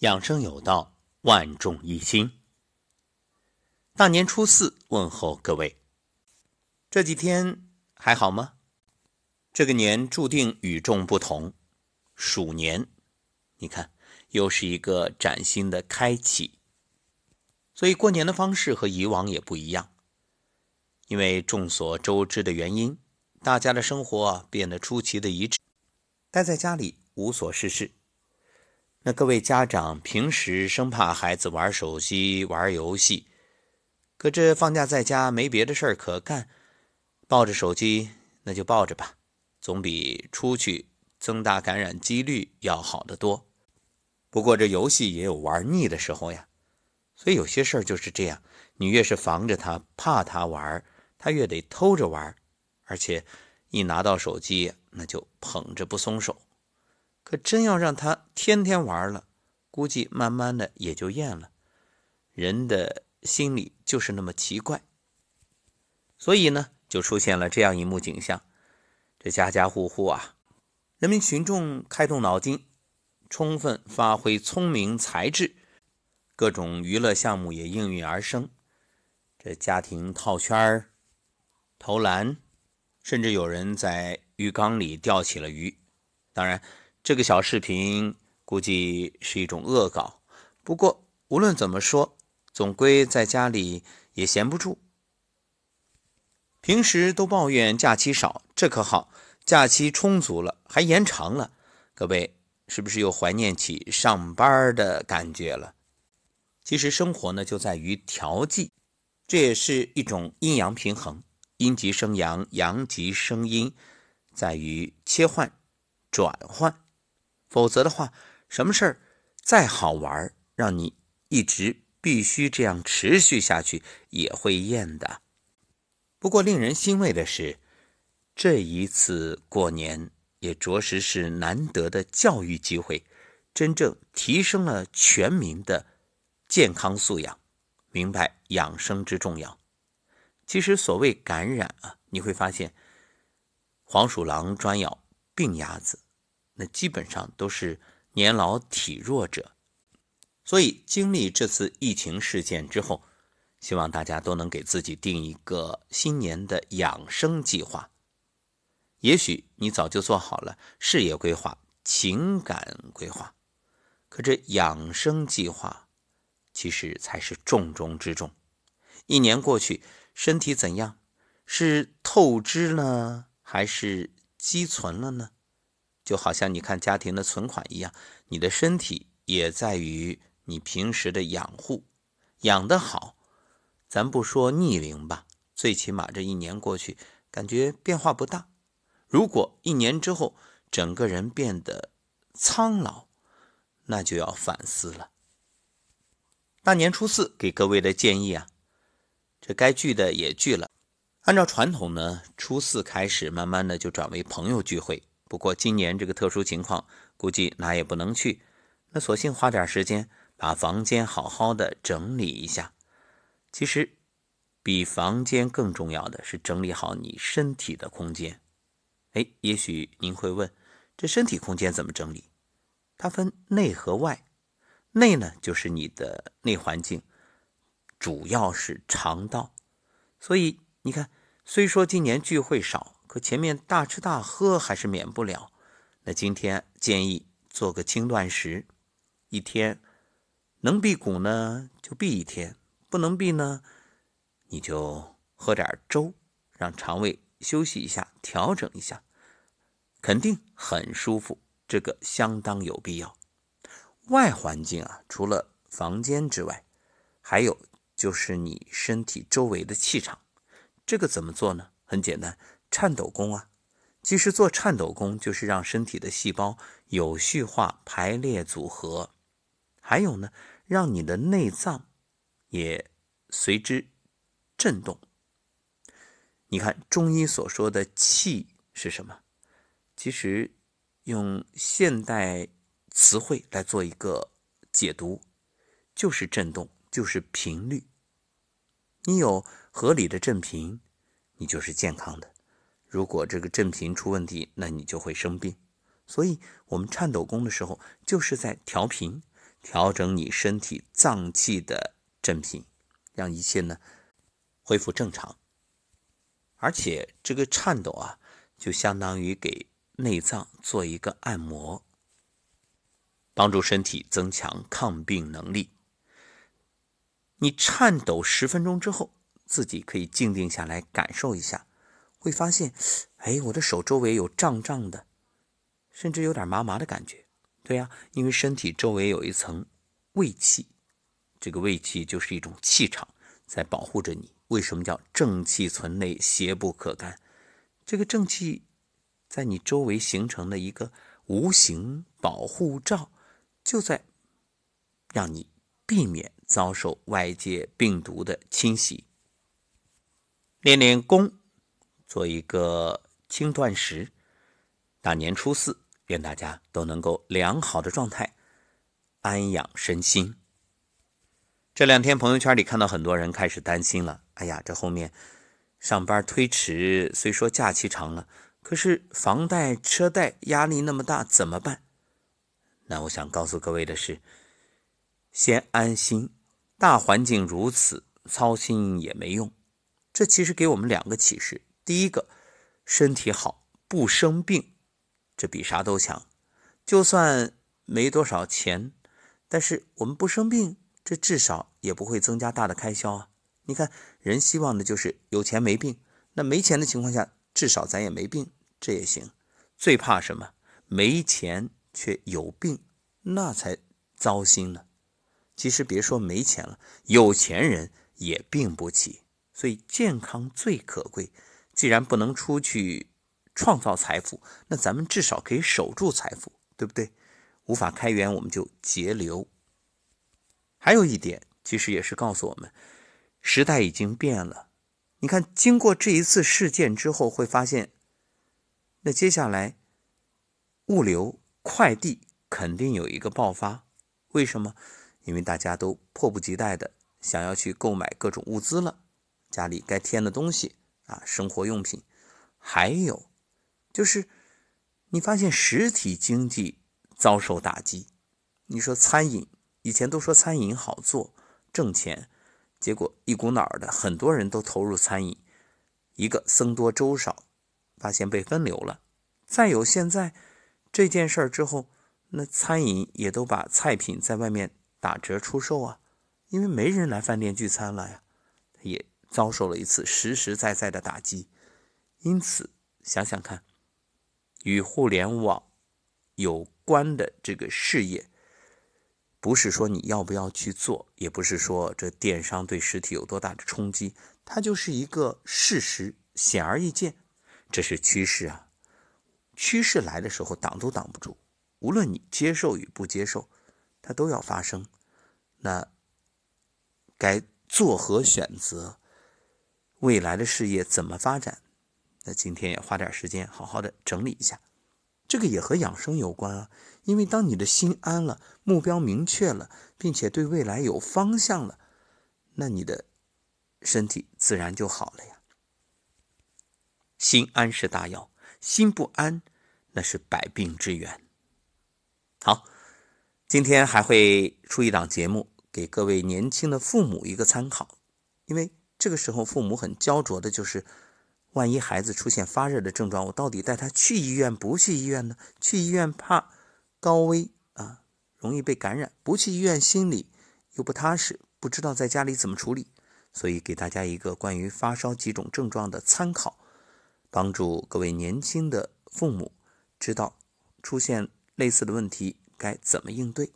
养生有道，万众一心。大年初四问候各位，这几天还好吗？这个年注定与众不同，鼠年，你看又是一个崭新的开启。所以过年的方式和以往也不一样，因为众所周知的原因，大家的生活变得出奇的一致，待在家里无所事事。那各位家长平时生怕孩子玩手机、玩游戏，可这放假在家没别的事儿可干，抱着手机那就抱着吧，总比出去增大感染几率要好得多。不过这游戏也有玩腻的时候呀，所以有些事儿就是这样，你越是防着他、怕他玩，他越得偷着玩，而且一拿到手机那就捧着不松手。可真要让他天天玩了，估计慢慢的也就厌了。人的心理就是那么奇怪，所以呢，就出现了这样一幕景象：这家家户户啊，人民群众开动脑筋，充分发挥聪明才智，各种娱乐项目也应运而生。这家庭套圈儿、投篮，甚至有人在鱼缸里钓起了鱼。当然。这个小视频估计是一种恶搞，不过无论怎么说，总归在家里也闲不住。平时都抱怨假期少，这可好，假期充足了，还延长了。各位是不是又怀念起上班的感觉了？其实生活呢，就在于调剂，这也是一种阴阳平衡，阴极生阳，阳极生阴，在于切换、转换。否则的话，什么事儿再好玩，让你一直必须这样持续下去，也会厌的。不过令人欣慰的是，这一次过年也着实是难得的教育机会，真正提升了全民的健康素养，明白养生之重要。其实所谓感染啊，你会发现，黄鼠狼专咬病鸭子。那基本上都是年老体弱者，所以经历这次疫情事件之后，希望大家都能给自己定一个新年的养生计划。也许你早就做好了事业规划、情感规划，可这养生计划其实才是重中之重。一年过去，身体怎样？是透支呢，还是积存了呢？就好像你看家庭的存款一样，你的身体也在于你平时的养护，养得好，咱不说逆龄吧，最起码这一年过去，感觉变化不大。如果一年之后整个人变得苍老，那就要反思了。大年初四给各位的建议啊，这该聚的也聚了。按照传统呢，初四开始，慢慢的就转为朋友聚会。不过今年这个特殊情况，估计哪也不能去，那索性花点时间把房间好好的整理一下。其实，比房间更重要的是整理好你身体的空间。哎，也许您会问，这身体空间怎么整理？它分内和外。内呢，就是你的内环境，主要是肠道。所以你看，虽说今年聚会少。前面大吃大喝还是免不了，那今天建议做个轻断食，一天能辟谷呢就辟一天，不能辟呢，你就喝点粥，让肠胃休息一下，调整一下，肯定很舒服，这个相当有必要。外环境啊，除了房间之外，还有就是你身体周围的气场，这个怎么做呢？很简单。颤抖功啊，其实做颤抖功就是让身体的细胞有序化排列组合，还有呢，让你的内脏也随之震动。你看中医所说的气是什么？其实用现代词汇来做一个解读，就是震动，就是频率。你有合理的振频，你就是健康的。如果这个振频出问题，那你就会生病。所以，我们颤抖功的时候，就是在调频，调整你身体脏器的振频，让一切呢恢复正常。而且这个颤抖啊，就相当于给内脏做一个按摩，帮助身体增强抗病能力。你颤抖十分钟之后，自己可以静定下来感受一下，会发现，哎，我的手周围有胀胀的，甚至有点麻麻的感觉。对呀，因为身体周围有一层胃气，这个胃气就是一种气场，在保护着你。为什么叫正气存内，邪不可干？这个正气在你周围形成的一个无形保护罩，就在让你避免遭受外界病毒的侵袭。练练功，做一个轻断食。大年初四，愿大家都能够良好的状态，安养身心。这两天朋友圈里看到很多人开始担心了。哎呀，这后面上班推迟，虽说假期长了，可是房贷、车贷压力那么大，怎么办？那我想告诉各位的是，先安心。大环境如此，操心也没用。这其实给我们两个启示：第一个，身体好，不生病，这比啥都强。就算没多少钱，但是我们不生病。这至少也不会增加大的开销啊！你看，人希望的就是有钱没病。那没钱的情况下，至少咱也没病，这也行。最怕什么？没钱却有病，那才糟心呢。其实别说没钱了，有钱人也病不起。所以健康最可贵。既然不能出去创造财富，那咱们至少可以守住财富，对不对？无法开源，我们就节流。还有一点，其实也是告诉我们，时代已经变了。你看，经过这一次事件之后，会发现，那接下来物流快递肯定有一个爆发。为什么？因为大家都迫不及待的想要去购买各种物资了，家里该添的东西啊，生活用品。还有就是，你发现实体经济遭受打击。你说餐饮。以前都说餐饮好做挣钱，结果一股脑儿的很多人都投入餐饮，一个僧多粥少，发现被分流了。再有现在这件事儿之后，那餐饮也都把菜品在外面打折出售啊，因为没人来饭店聚餐了呀，也遭受了一次实实在在的打击。因此想想看，与互联网有关的这个事业。不是说你要不要去做，也不是说这电商对实体有多大的冲击，它就是一个事实，显而易见，这是趋势啊。趋势来的时候挡都挡不住，无论你接受与不接受，它都要发生。那该作何选择？未来的事业怎么发展？那今天也花点时间好好的整理一下。这个也和养生有关啊，因为当你的心安了，目标明确了，并且对未来有方向了，那你的身体自然就好了呀。心安是大药，心不安那是百病之源。好，今天还会出一档节目，给各位年轻的父母一个参考，因为这个时候父母很焦灼的就是。万一孩子出现发热的症状，我到底带他去医院不去医院呢？去医院怕高危啊，容易被感染；不去医院心里又不踏实，不知道在家里怎么处理。所以给大家一个关于发烧几种症状的参考，帮助各位年轻的父母知道出现类似的问题该怎么应对。